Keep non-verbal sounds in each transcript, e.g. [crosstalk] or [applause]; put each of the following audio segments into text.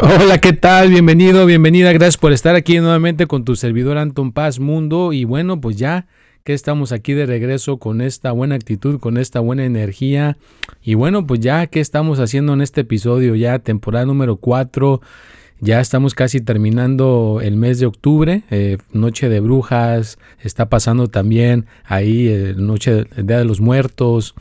Hola, ¿qué tal? Bienvenido, bienvenida. Gracias por estar aquí nuevamente con tu servidor Anton Paz Mundo. Y bueno, pues ya que estamos aquí de regreso con esta buena actitud, con esta buena energía. Y bueno, pues ya que estamos haciendo en este episodio, ya temporada número 4. Ya estamos casi terminando el mes de octubre, eh, Noche de Brujas, está pasando también ahí eh, Noche Día de los Muertos,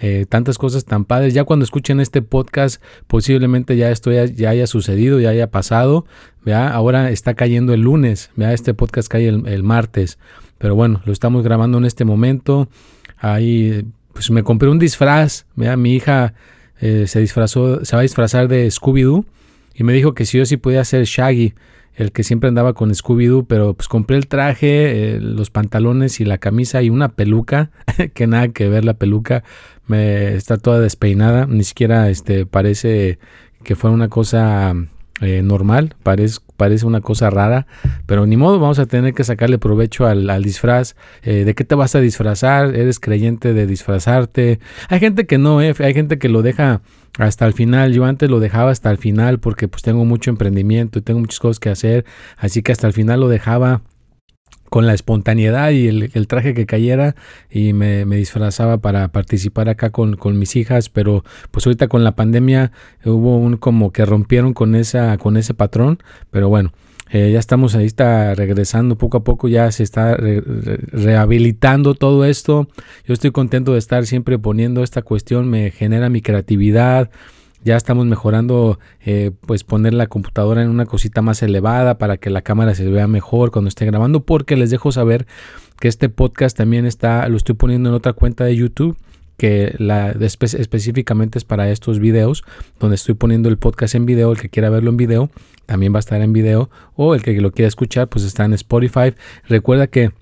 eh, tantas cosas tan padres. Ya cuando escuchen este podcast, posiblemente ya esto ya, haya sucedido, ya haya pasado. ¿vea? Ahora está cayendo el lunes, ¿vea? este podcast cae el, martes, pero bueno, lo estamos grabando en este momento. Ahí, pues me compré un disfraz, ¿vea? mi hija se disfrazó, se va a disfrazar de Scooby-Doo y me dijo que si yo sí podía ser Shaggy, el que siempre andaba con Scooby-Doo, pero pues compré el traje, eh, los pantalones y la camisa y una peluca, [laughs] que nada que ver la peluca, me está toda despeinada, ni siquiera este parece que fue una cosa eh, normal, parece, parece una cosa rara, pero ni modo, vamos a tener que sacarle provecho al, disfraz. Eh, ¿De qué te vas a disfrazar? ¿Eres creyente de disfrazarte? Hay gente que no, eh, hay gente que lo deja hasta el final. Yo antes lo dejaba hasta el final porque pues tengo mucho emprendimiento y tengo muchas cosas que hacer, así que hasta el final lo dejaba con la espontaneidad y el, traje que cayera y me, disfrazaba para participar acá con, mis hijas, pero pues ahorita con la pandemia hubo un como que rompieron con esa con ese patrón, pero bueno, eh, ya estamos ahí está regresando poco a poco, ya se está rehabilitando todo esto. Yo estoy contento de estar siempre poniendo esta cuestión, me genera mi creatividad, ya estamos mejorando, eh, pues poner la computadora en una cosita más elevada para que la cámara se vea mejor cuando esté grabando, porque les dejo saber que este podcast también está, lo estoy poniendo en otra cuenta de YouTube que la, específicamente es para estos videos, donde estoy poniendo el podcast en video, el que quiera verlo en video, también va a estar en video, o el que lo quiera escuchar, pues está en Spotify. Recuerda que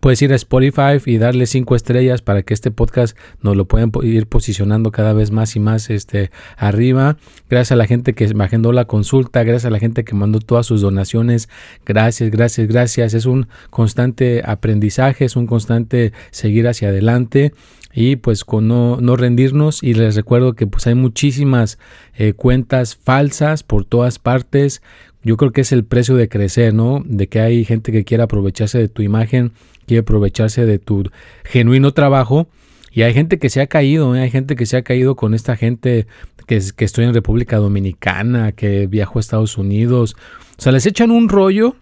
Puedes ir a Spotify y darle cinco estrellas para que este podcast nos lo puedan ir posicionando cada vez más y más este, arriba. Gracias a la gente que me agendó la consulta, gracias a la gente que mandó todas sus donaciones. Gracias, gracias, gracias. Es un constante aprendizaje, es un constante seguir hacia adelante y pues con no, no, rendirnos y les recuerdo que pues hay muchísimas eh, cuentas falsas por todas partes yo creo que es el precio de crecer, ¿no? De que hay gente que quiere aprovecharse de tu imagen, quiere aprovecharse de tu genuino trabajo. Y hay gente que se ha caído, ¿eh? hay gente que se ha caído con esta gente que, que estoy en República Dominicana, que viajó a Estados Unidos. O sea, les echan un rollo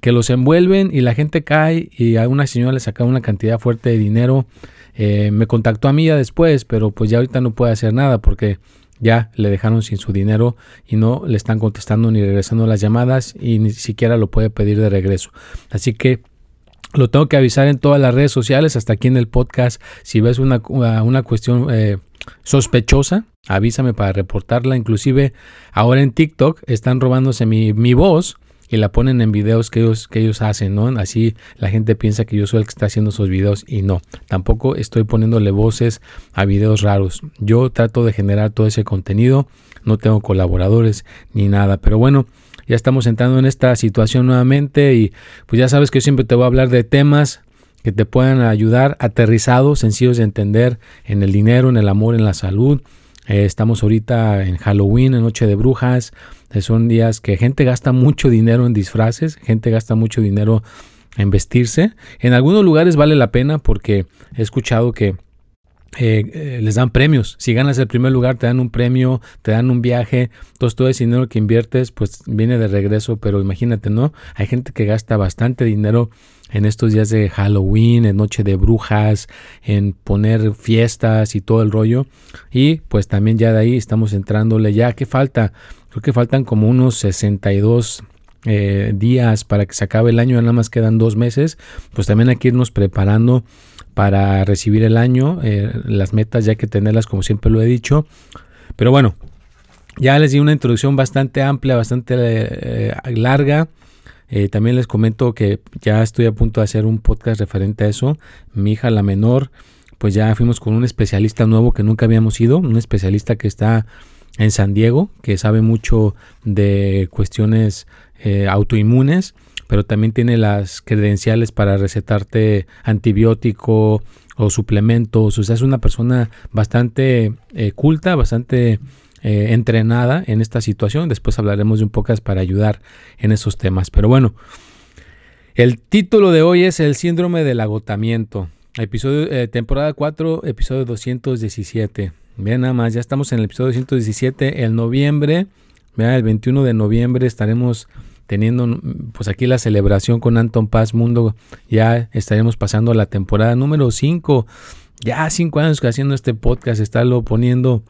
que los envuelven y la gente cae y a una señora le saca una cantidad fuerte de dinero. Eh, me contactó a mí ya después, pero pues ya ahorita no puede hacer nada porque ya le dejaron sin su dinero y no le están contestando ni regresando las llamadas y ni siquiera lo puede pedir de regreso. Así que lo tengo que avisar en todas las redes sociales, hasta aquí en el podcast. Si ves una, una cuestión eh, sospechosa, avísame para reportarla. Inclusive ahora en TikTok están robándose mi, mi voz y la ponen en videos que ellos, que ellos hacen, ¿no? Así la gente piensa que yo soy el que está haciendo esos videos y no, tampoco estoy poniéndole voces a videos raros. Yo trato de generar todo ese contenido, no tengo colaboradores ni nada, pero bueno, ya estamos entrando en esta situación nuevamente y pues ya sabes que yo siempre te voy a hablar de temas que te puedan ayudar aterrizados, sencillos de entender en el dinero, en el amor, en la salud. Eh, estamos ahorita en Halloween, en Noche de Brujas. Son días que gente gasta mucho dinero en disfraces, gente gasta mucho dinero en vestirse. En algunos lugares vale la pena porque he escuchado que eh, eh, les dan premios. Si ganas el primer lugar, te dan un premio, te dan un viaje. Entonces, todo ese dinero que inviertes, pues viene de regreso. Pero imagínate, ¿no? Hay gente que gasta bastante dinero en estos días de Halloween, en Noche de Brujas, en poner fiestas y todo el rollo. Y pues también ya de ahí estamos entrándole ya. ¿Qué falta? Creo que faltan como unos 62 eh, días para que se acabe el año. Nada más quedan dos meses. Pues también hay que irnos preparando para recibir el año. Eh, las metas ya hay que tenerlas como siempre lo he dicho. Pero bueno, ya les di una introducción bastante amplia, bastante eh, larga. Eh, también les comento que ya estoy a punto de hacer un podcast referente a eso. Mi hija, la menor, pues ya fuimos con un especialista nuevo que nunca habíamos ido, un especialista que está en San Diego, que sabe mucho de cuestiones autoinmunes pero también tiene las credenciales para recetarte antibiótico o suplementos. O sea, es una persona bastante eh, culta, bastante eh, entrenada en esta situación. Después hablaremos de un pocas para ayudar en esos temas. Pero bueno, el título de hoy es el síndrome del agotamiento. Episodio, eh, temporada 4, episodio 217. Vean nada más, ya estamos en el episodio 217, el noviembre, vean, el 21 de noviembre estaremos teniendo pues aquí la celebración con Anton Paz Mundo. Ya estaremos pasando la temporada número 5. Ya cinco años que haciendo este podcast, estarlo poniendo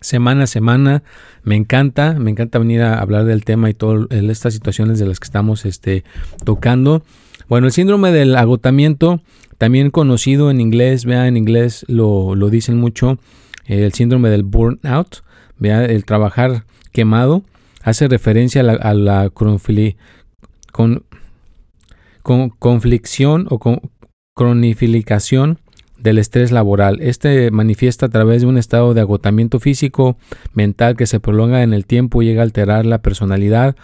semana a semana. Me encanta, me encanta venir a hablar del tema y todas estas situaciones de las que estamos este, tocando. Bueno, el síndrome del agotamiento, también conocido en inglés, vea, en inglés lo, lo dicen mucho, el síndrome del burnout, vea, el trabajar quemado hace referencia a la, con, conflicción o con, cronificación del estrés laboral. Este manifiesta a través de un estado de agotamiento físico, mental que se prolonga en el tiempo y llega a alterar la personalidad,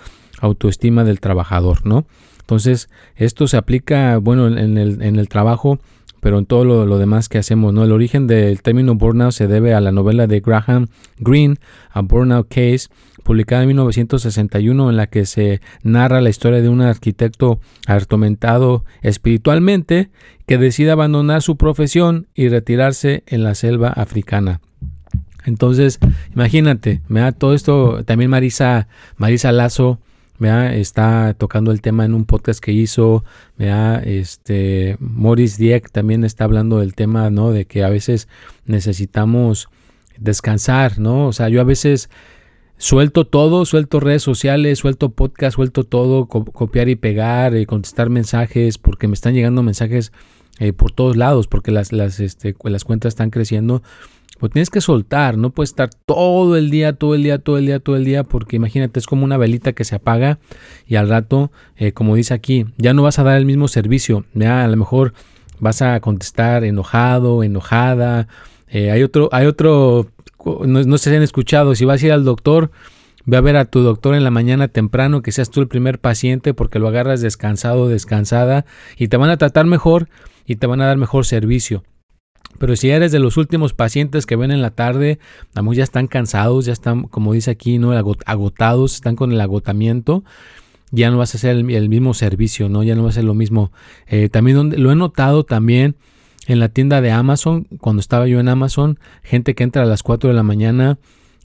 autoestima del trabajador, ¿no? Entonces, esto se aplica, bueno, en el, en el trabajo, pero en todo lo, demás que hacemos, ¿no? El origen del término burnout se debe a la novela de Graham Greene, A Burnout Case, publicada en 1961, en la que se narra la historia de un arquitecto atormentado espiritualmente que decide abandonar su profesión y retirarse en la selva africana. Entonces, imagínate, me da todo esto, también Marisa, Marisa Lazo, está tocando el tema en un podcast que hizo, este Morris Dieck también está hablando del tema, ¿no? De que a veces necesitamos descansar, ¿no? O sea, yo a veces Suelto todo, suelto redes sociales, suelto podcast, suelto todo, copiar y pegar, eh, contestar mensajes, porque me están llegando mensajes eh, por todos lados, porque las, las, este, las cuentas están creciendo. Pues tienes que soltar, no puedes estar todo el día, todo el día, todo el día, todo el día, porque imagínate, es como una velita que se apaga y al rato, eh, como dice aquí, ya no vas a dar el mismo servicio, ya a lo mejor vas a contestar enojado, enojada. hay otro, hay otro no, sé si han escuchado, si vas a ir al doctor, ve a ver a tu doctor en la mañana temprano, que seas tú el primer paciente porque lo agarras descansado, descansada, y te van a tratar mejor y te van a dar mejor servicio. Pero si eres de los últimos pacientes que ven en la tarde, ya están cansados, ya están, como dice aquí, ¿no? agotados, están con el agotamiento, ya no vas a hacer el, mismo servicio, ¿no? Ya no va a ser lo mismo. Eh, también donde, lo he notado también en la tienda de Amazon, cuando estaba yo en Amazon, gente que entra a las 4 de la mañana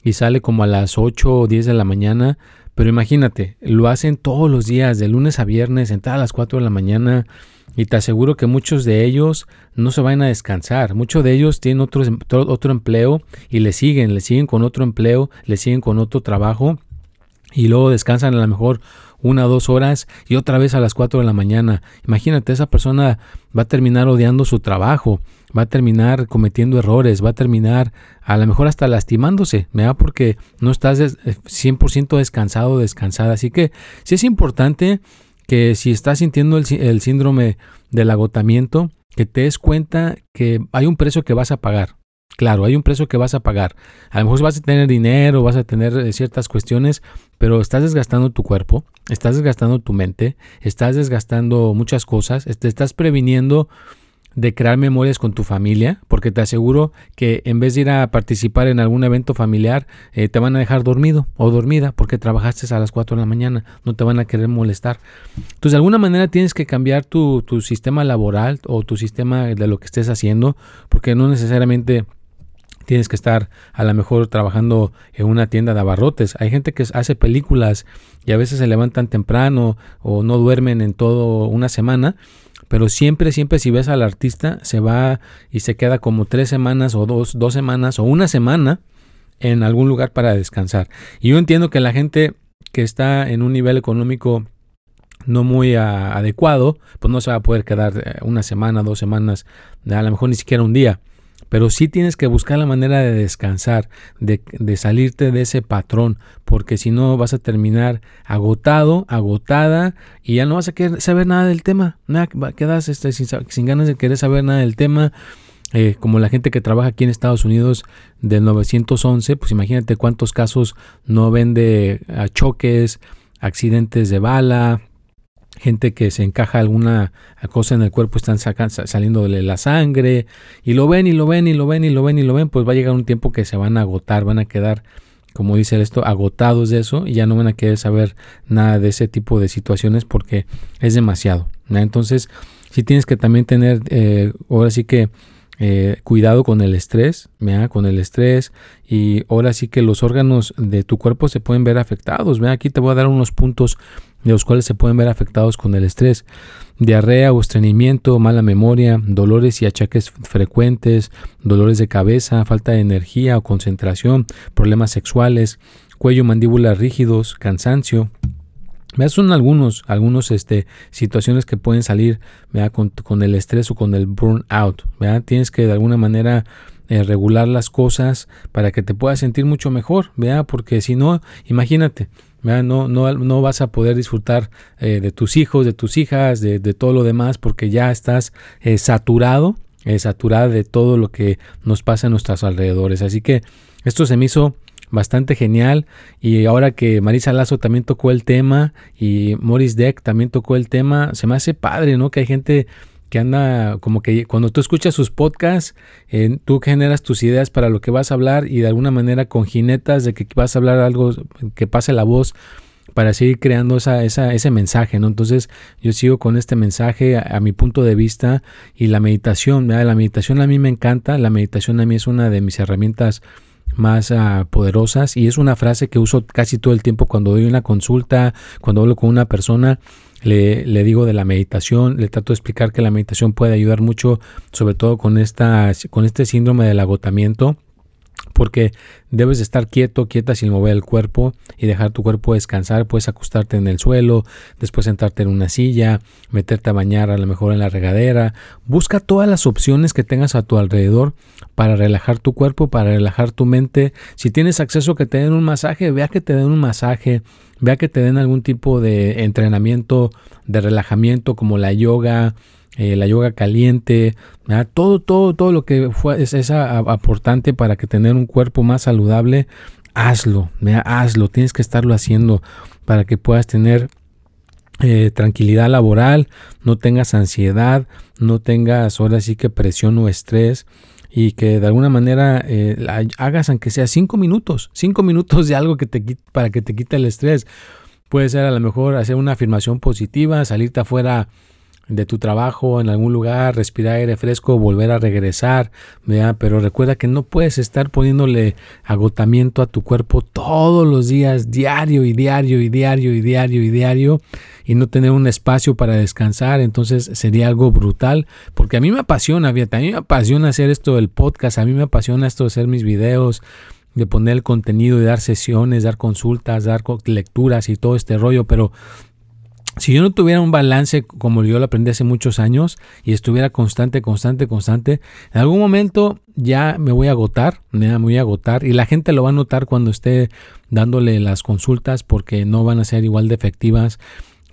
y sale como a las 8 o 10 de la mañana. Pero imagínate, lo hacen todos los días, de lunes a viernes, entrar a las 4 de la mañana. Y te aseguro que muchos de ellos no se van a descansar. Muchos de ellos tienen otro, otro empleo y le siguen, le siguen con otro empleo, le siguen con otro trabajo. Y luego descansan a lo mejor una o dos horas y otra vez a las cuatro de la mañana. Imagínate, esa persona va a terminar odiando su trabajo, va a terminar cometiendo errores, va a terminar a lo mejor hasta lastimándose, ¿verdad? Porque no estás 100% eh, descansado descansada. Así que sí es importante que si estás sintiendo el, el síndrome del agotamiento, que te des cuenta que hay un precio que vas a pagar. Claro, hay un precio que vas a pagar. A lo mejor vas a tener dinero, vas a tener eh, ciertas cuestiones, pero estás desgastando tu cuerpo, estás desgastando tu mente, estás desgastando muchas cosas, te estás previniendo de crear memorias con tu familia, porque te aseguro que en vez de ir a participar en algún evento familiar, eh, te van a dejar dormido o dormida porque trabajaste a las 4 de la mañana, no te van a querer molestar. Entonces, de alguna manera tienes que cambiar tu, tu sistema laboral o tu sistema de lo que estés haciendo, porque no necesariamente tienes que estar a lo mejor trabajando en una tienda de abarrotes. Hay gente que hace películas y a veces se levantan temprano o no duermen en todo una semana pero siempre, siempre si ves al artista, se va y se queda como tres semanas o dos, dos semanas o una semana en algún lugar para descansar. Y yo entiendo que la gente que está en un nivel económico no muy adecuado, pues no se va a poder quedar eh, una semana, dos semanas, a lo mejor ni siquiera un día pero sí tienes que buscar la manera de descansar, de, salirte de ese patrón, porque si no vas a terminar agotado, agotada, y ya no vas a querer saber nada del tema, nada, quedas este, sin, ganas de querer saber nada del tema. Eh, como la gente que trabaja aquí en Estados Unidos del 911, pues imagínate cuántos casos no ven de choques, accidentes de bala, gente que se encaja alguna cosa en el cuerpo, están saliendo de la sangre, y lo ven y lo ven y lo ven y lo ven y lo ven, pues va a llegar un tiempo que se van a agotar, van a quedar, como dice esto, agotados de eso y ya no van a querer saber nada de ese tipo de situaciones porque es demasiado. Entonces, si tienes que también tener, eh, ahora sí que, eh, cuidado con el estrés, con el estrés y ahora sí que los órganos de tu cuerpo se pueden ver afectados. Aquí te voy a dar unos puntos de los cuales se pueden ver afectados con el estrés. Diarrea o estreñimiento, mala memoria, dolores y achaques frecuentes, dolores de cabeza, falta de energía o concentración, problemas sexuales, cuello mandíbula rígidos, cansancio. Son algunos, algunos este, situaciones que pueden salir con, con, el estrés o con el burnout. Tienes que de alguna manera eh, regular las cosas para que te puedas sentir mucho mejor, ¿vea? porque si no, imagínate, no, no, no, vas a poder disfrutar eh, de tus hijos, de tus hijas, de, todo lo demás, porque ya estás eh, saturado, saturada de todo lo que nos pasa en nuestros alrededores. Así que esto se me hizo bastante genial y ahora que Marisa Lazo también tocó el tema y Morris Deck también tocó el tema, se me hace padre, ¿no? Que hay gente que anda como que cuando tú escuchas sus podcasts, eh, tú generas tus ideas para lo que vas a hablar y de alguna manera con jinetas de que vas a hablar algo que pase la voz para seguir creando esa, esa, ese mensaje, ¿no? Entonces yo sigo con este mensaje a, mi punto de vista y la meditación, la meditación a mí me encanta, la meditación a mí es una de mis herramientas más ah, poderosas. Y es una frase que uso casi todo el tiempo cuando doy una consulta, cuando hablo con una persona le, le, digo de la meditación, le trato de explicar que la meditación puede ayudar mucho, sobre todo con, esta, con este síndrome del agotamiento, porque debes de estar quieto, quieta sin mover el cuerpo y dejar tu cuerpo descansar. Puedes acostarte en el suelo, después sentarte en una silla, meterte a bañar a lo mejor en la regadera. Busca todas las opciones que tengas a tu alrededor para relajar tu cuerpo, para relajar tu mente. Si tienes acceso a que te den un masaje, vea que te den un masaje, vea que te den algún tipo de entrenamiento de relajamiento como la yoga, eh, la yoga caliente, todo, todo, todo lo que fue, es, aportante para que tener un cuerpo más saludable, hazlo, hazlo, tienes que estarlo haciendo para que puedas tener eh, tranquilidad laboral, no tengas ansiedad, no tengas ahora sí que presión o estrés y que de alguna manera eh, hagas aunque sea cinco minutos, cinco minutos de algo que te para que te quite el estrés. Puede ser a lo mejor hacer una afirmación positiva, salirte afuera de tu trabajo en algún lugar, respirar aire fresco, volver a regresar, pero recuerda que no puedes estar poniéndole agotamiento a tu cuerpo todos los días, diario y diario y diario y diario y diario, y no tener un espacio para descansar, entonces sería algo brutal, porque a mí me apasiona, a mí me apasiona hacer esto del podcast, a mí me apasiona esto de hacer mis videos, de poner el contenido, de dar sesiones, dar consultas, dar lecturas y todo este rollo, pero si yo no tuviera un balance como yo lo aprendí hace muchos años y estuviera constante, constante, constante, en algún momento ya me voy a agotar, me voy a agotar y la gente lo va a notar cuando esté dándole las consultas porque no van a ser igual de efectivas,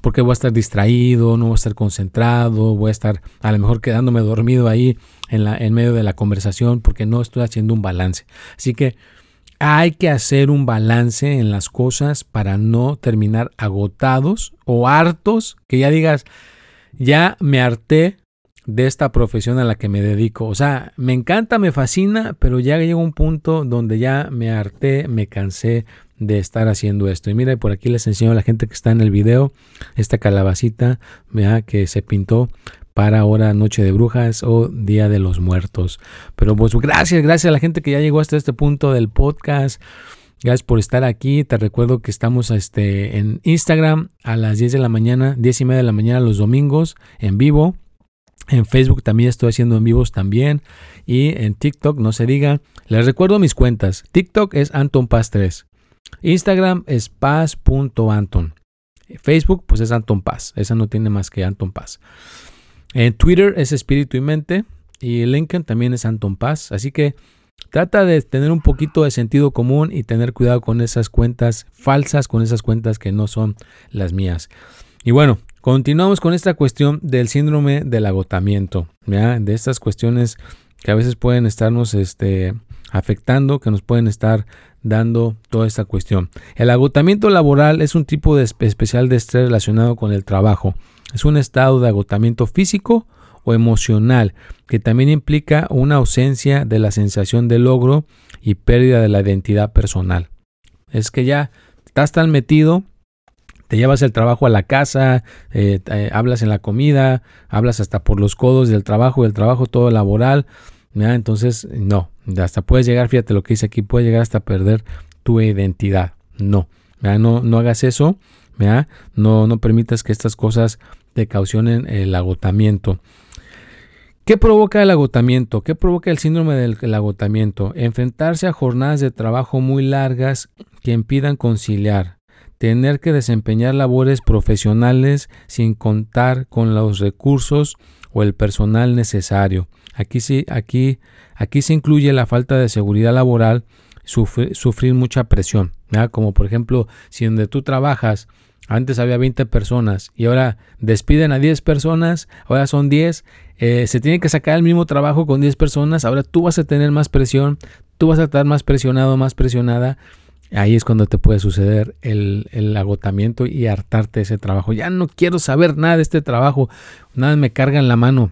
porque voy a estar distraído, no voy a estar concentrado, voy a estar a lo mejor quedándome dormido ahí en, la, en medio de la conversación porque no estoy haciendo un balance. Así que hay que hacer un balance en las cosas para no terminar agotados o hartos, que ya digas, ya me harté de esta profesión a la que me dedico. O sea, me encanta, me fascina, pero ya llega un punto donde ya me harté, me cansé de estar haciendo esto. Y mira, por aquí les enseño a la gente que está en el video esta calabacita que se pintó para ahora Noche de Brujas o Día de los Muertos. Pero pues gracias, gracias a la gente que ya llegó hasta este punto del podcast. Gracias por estar aquí. Te recuerdo que estamos este, en Instagram a las 10 de la mañana, 10 y media de la mañana los domingos en vivo. En Facebook también estoy haciendo en vivos también. Y en TikTok, no se diga. Les recuerdo mis cuentas. TikTok es Anton Paz 3. Instagram es paz.anton. Facebook pues es Anton Paz. Esa no tiene más que Anton Paz. En Twitter es Espíritu y Mente. Y LinkedIn también es Anton Paz. Así que trata de tener un poquito de sentido común y tener cuidado con esas cuentas falsas, con esas cuentas que no son las mías. Y bueno, continuamos con esta cuestión del síndrome del agotamiento, de estas cuestiones que a veces pueden estarnos este, afectando, que nos pueden estar dando toda esta cuestión. El agotamiento laboral es un tipo de especial de estrés relacionado con el trabajo. Es un estado de agotamiento físico o emocional que también implica una ausencia de la sensación de logro y pérdida de la identidad personal. Es que ya estás tan metido te llevas el trabajo a la casa, eh, hablas en la comida, hablas hasta por los codos del trabajo, del trabajo todo laboral. Entonces, no, hasta puedes llegar, fíjate lo que dice aquí, puedes llegar hasta perder tu identidad. No, no, no hagas eso, no, no permitas que estas cosas te caucionen el agotamiento. ¿Qué provoca el agotamiento? ¿Qué provoca el síndrome del agotamiento? Enfrentarse a jornadas de trabajo muy largas que impidan conciliar, tener que desempeñar labores profesionales sin contar con los recursos o el personal necesario. Aquí sí, aquí, aquí se incluye la falta de seguridad laboral, sufrir, mucha presión, como por ejemplo, si donde tú trabajas antes había 20 personas y ahora despiden a 10 personas, ahora son 10, eh, se tiene que sacar el mismo trabajo con 10 personas, ahora tú vas a tener más presión, tú vas a estar más presionado, más presionada Ahí es cuando te puede suceder el, agotamiento y hartarte ese trabajo. Ya no quiero saber nada de este trabajo. Nada me carga en la mano.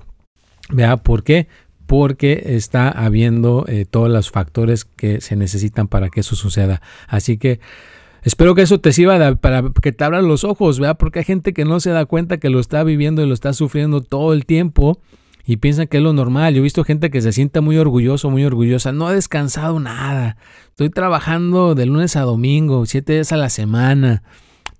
Vea, ¿por qué? Porque está habiendo eh, todos los factores que se necesitan para que eso suceda. Así que espero que eso te sirva para que te abran los ojos, vea, porque hay gente que no se da cuenta que lo está viviendo y lo está sufriendo todo el tiempo y piensan que es lo normal. Yo he visto gente que se sienta muy orgulloso, muy orgullosa. No ha descansado nada. Estoy trabajando de lunes a domingo, siete días a la semana.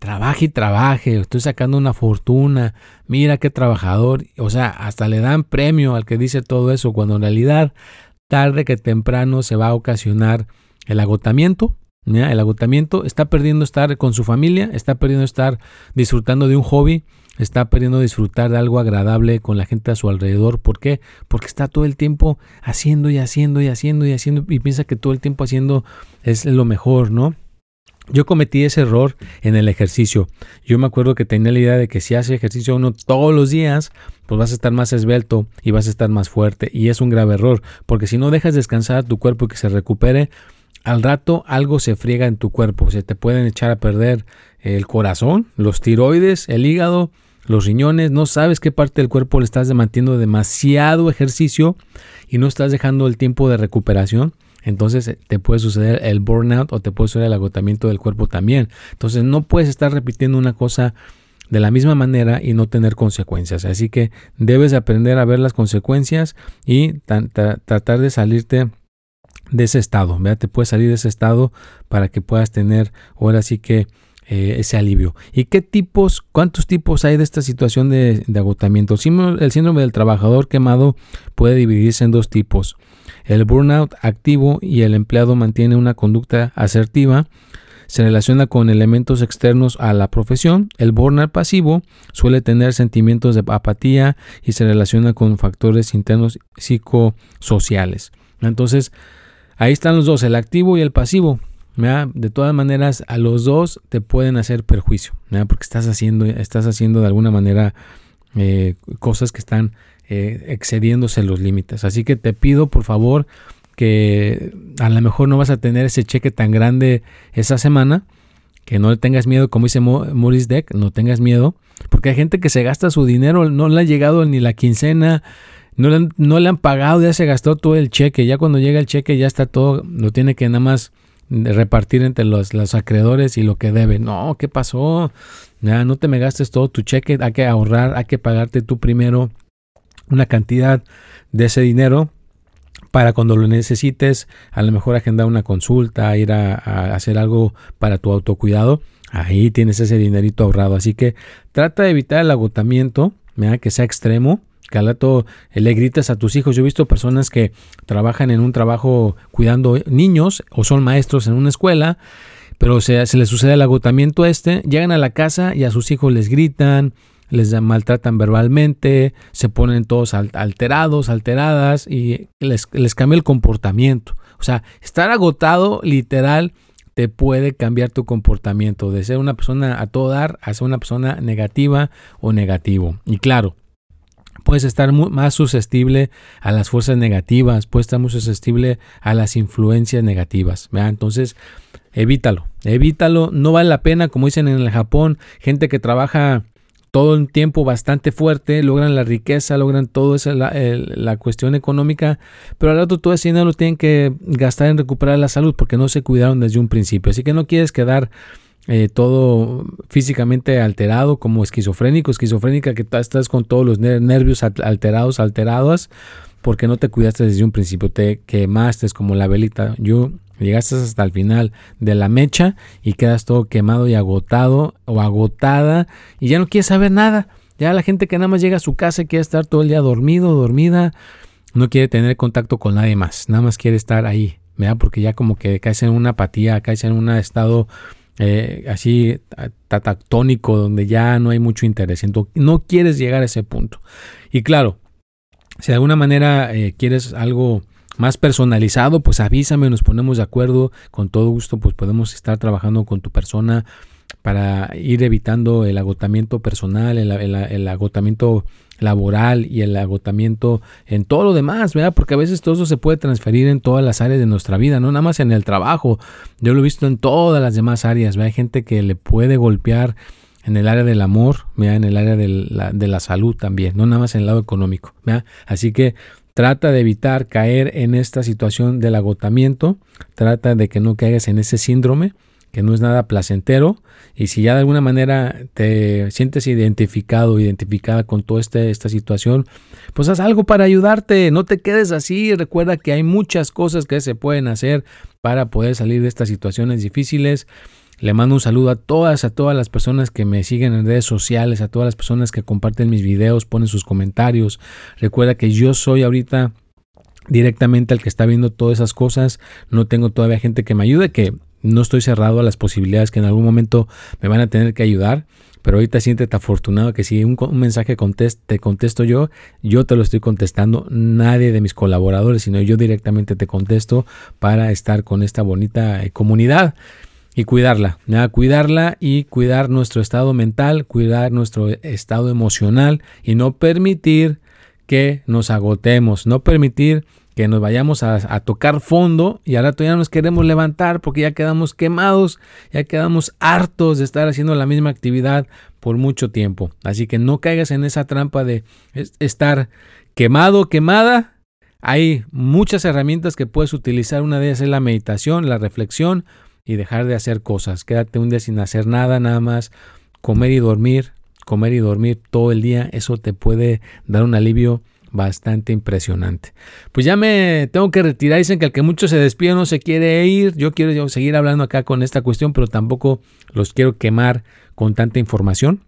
Trabaje y trabaje. Estoy sacando una fortuna. Mira qué trabajador. O sea, hasta le dan premio al que dice todo eso, cuando en realidad tarde que temprano se va a ocasionar el agotamiento. El agotamiento está perdiendo estar con su familia, está perdiendo estar disfrutando de un hobby, está perdiendo disfrutar de algo agradable con la gente a su alrededor. ¿Por qué? Porque está todo el tiempo haciendo y haciendo y haciendo y haciendo y piensa que todo el tiempo haciendo es lo mejor, ¿no? Yo cometí ese error en el ejercicio. Yo me acuerdo que tenía la idea de que si hace ejercicio uno todos los días, pues vas a estar más esbelto y vas a estar más fuerte. Y es un grave error, porque si no dejas descansar tu cuerpo y que se recupere, al rato algo se friega en tu cuerpo. Se te pueden echar a perder el corazón, los tiroides, el hígado, los riñones, no sabes qué parte del cuerpo le estás manteniendo demasiado ejercicio y no estás dejando el tiempo de recuperación, entonces eh, te puede suceder el burnout o te puede suceder el agotamiento del cuerpo también. Entonces no puedes estar repitiendo una cosa de la misma manera y no tener consecuencias. Así que debes aprender a ver las consecuencias y tratar de salirte de ese estado. Te puedes salir de ese estado para que puedas tener ahora sí que eh, ese alivio. ¿Y qué tipos, cuántos tipos hay de esta situación de, agotamiento? El síndrome del trabajador quemado puede dividirse en dos tipos. El burnout activo y el empleado mantiene una conducta asertiva se relaciona con elementos externos a la profesión. El burnout pasivo suele tener sentimientos de apatía y se relaciona con factores internos psicosociales. Entonces, ahí están los dos, el activo y el pasivo. De todas maneras, a los dos te pueden hacer perjuicio, porque estás haciendo, estás haciendo de alguna manera eh, cosas que están eh, excediéndose los límites. Así que te pido, por favor, que a lo mejor no vas a tener ese cheque tan grande esa semana, que no tengas miedo, como dice Maurice Deck, no tengas miedo, Porque hay gente que se gasta su dinero, no le ha llegado ni la quincena, no le, han, no le han pagado, ya se gastó todo el cheque. Ya cuando llega el cheque ya está todo, lo tiene que nada más repartir entre los, los acreedores y lo que debe. No, ¿qué pasó? Ya, no te me gastes todo tu cheque, hay que ahorrar, hay que pagarte tú primero una cantidad de ese dinero para cuando lo necesites, a lo mejor agendar una consulta, ir a, hacer algo para tu autocuidado, ahí tienes ese dinerito ahorrado. Así que trata de evitar el agotamiento, que sea extremo, al rato le grites a tus hijos. Yo he visto personas que trabajan en un trabajo cuidando niños o son maestros en una escuela, pero se, se les sucede el agotamiento este, llegan a la casa y a sus hijos les gritan, les maltratan verbalmente, se ponen todos alterados, alteradas y les, les cambia el comportamiento. O sea, estar agotado literal te puede cambiar tu comportamiento de ser una persona a todo dar a ser una persona negativa o negativo. Y claro, puedes estar más susceptible a las fuerzas negativas, puedes estar muy susceptible a las influencias negativas. Entonces, evítalo, evítalo, no vale la pena, como dicen en el Japón, gente que trabaja todo el tiempo bastante fuerte, logran la riqueza, logran todo eso, la, la, cuestión económica, pero al rato todo ese dinero lo tienen que gastar en recuperar la salud porque no se cuidaron desde un principio. Así que no quieres quedar eh, todo físicamente alterado como esquizofrénico, esquizofrénica que estás con todos los nervios alterados, alterados, porque no te cuidaste desde un principio, te quemaste como la velita. Yo Llegaste hasta el final de la mecha y quedas todo quemado y agotado o agotada y ya no quieres saber nada. Ya la gente que nada más llega a su casa y quiere estar todo el día dormido, dormida, no quiere tener contacto con nadie más, nada más quiere estar ahí, ¿verdad? Porque ya como que caes en una apatía, caes en un estado eh, así tatactónico donde ya no hay mucho interés. Entonces, no quieres llegar a ese punto. Y claro, si de alguna manera eh, quieres algo más personalizado, pues avísame, nos ponemos de acuerdo, con todo gusto, pues podemos estar trabajando con tu persona para ir evitando el agotamiento personal, el, agotamiento laboral y el agotamiento en todo lo demás, ¿verdad? Porque a veces todo eso se puede transferir en todas las áreas de nuestra vida, no nada más en el trabajo. Yo lo he visto en todas las demás áreas, ¿verdad? Hay gente que le puede golpear en el área del amor, ¿verdad? En el área de la, de la salud también, no nada más en el lado económico, ¿verdad? Así que Trata de evitar caer en esta situación del agotamiento. Trata de que no caigas en ese síndrome, que no es nada placentero. Y si ya de alguna manera te sientes identificado, identificada con toda este, esta situación, pues haz algo para ayudarte. No te quedes así. Recuerda que hay muchas cosas que se pueden hacer para poder salir de estas situaciones difíciles. Le mando un saludo a todas, a todas las personas que me siguen en redes sociales, a todas las personas que comparten mis videos, ponen sus comentarios. Recuerda que yo soy ahorita directamente el que está viendo todas esas cosas. No tengo todavía gente que me ayude, que no estoy cerrado a las posibilidades que en algún momento me van a tener que ayudar. Pero ahorita siéntete afortunado que si un, mensaje te contesto yo, yo te lo estoy contestando. Nadie de mis colaboradores, sino yo directamente te contesto para estar con esta bonita eh, comunidad y cuidarla, cuidarla y cuidar nuestro estado mental, cuidar nuestro estado emocional y no permitir que nos agotemos, no permitir que nos vayamos a, tocar fondo y ahora todavía nos queremos levantar porque ya quedamos quemados, ya quedamos hartos de estar haciendo la misma actividad por mucho tiempo. Así que no caigas en esa trampa de estar quemado, quemada. Hay muchas herramientas que puedes utilizar. Una de ellas es la meditación, la reflexión, y dejar de hacer cosas. Quédate un día sin hacer nada, nada más comer y dormir, comer y dormir todo el día. Eso te puede dar un alivio bastante impresionante. Pues ya me tengo que retirar. Dicen que el que mucho se despide no se quiere ir. Yo quiero seguir hablando acá con esta cuestión, pero tampoco los quiero quemar con tanta información.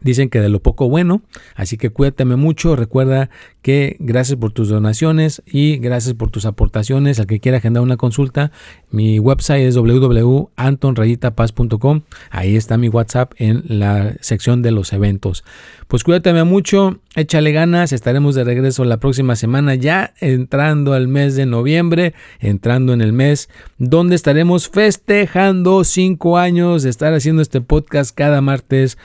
Dicen que de lo poco bueno, así que cuídateme mucho. Recuerda que gracias por tus donaciones y gracias por tus aportaciones. Al que quiera agendar una consulta, mi website es www.antonrayitapaz.com. Ahí está mi WhatsApp en la sección de los eventos. Pues cuídateme mucho, échale ganas. Estaremos de regreso la próxima semana, ya entrando al mes de noviembre, entrando en el mes donde estaremos festejando cinco años de estar haciendo este podcast cada martes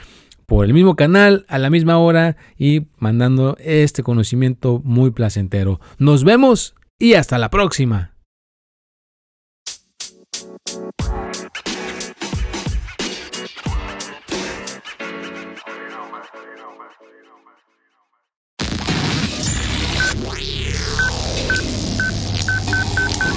por el mismo canal, a la misma hora y mandando este conocimiento muy placentero. Nos vemos y hasta la próxima.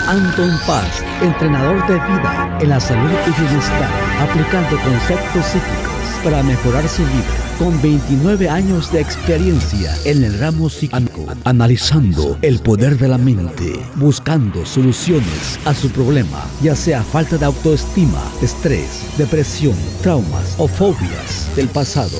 Anton Paz, entrenador de vida en la salud y bienestar, aplicando conceptos psíquicos para mejorar su vida. Con 29 años de experiencia en el ramo psíquico, analizando el poder de la mente, buscando soluciones a su problema, ya sea falta de autoestima, estrés, depresión, traumas o fobias del pasado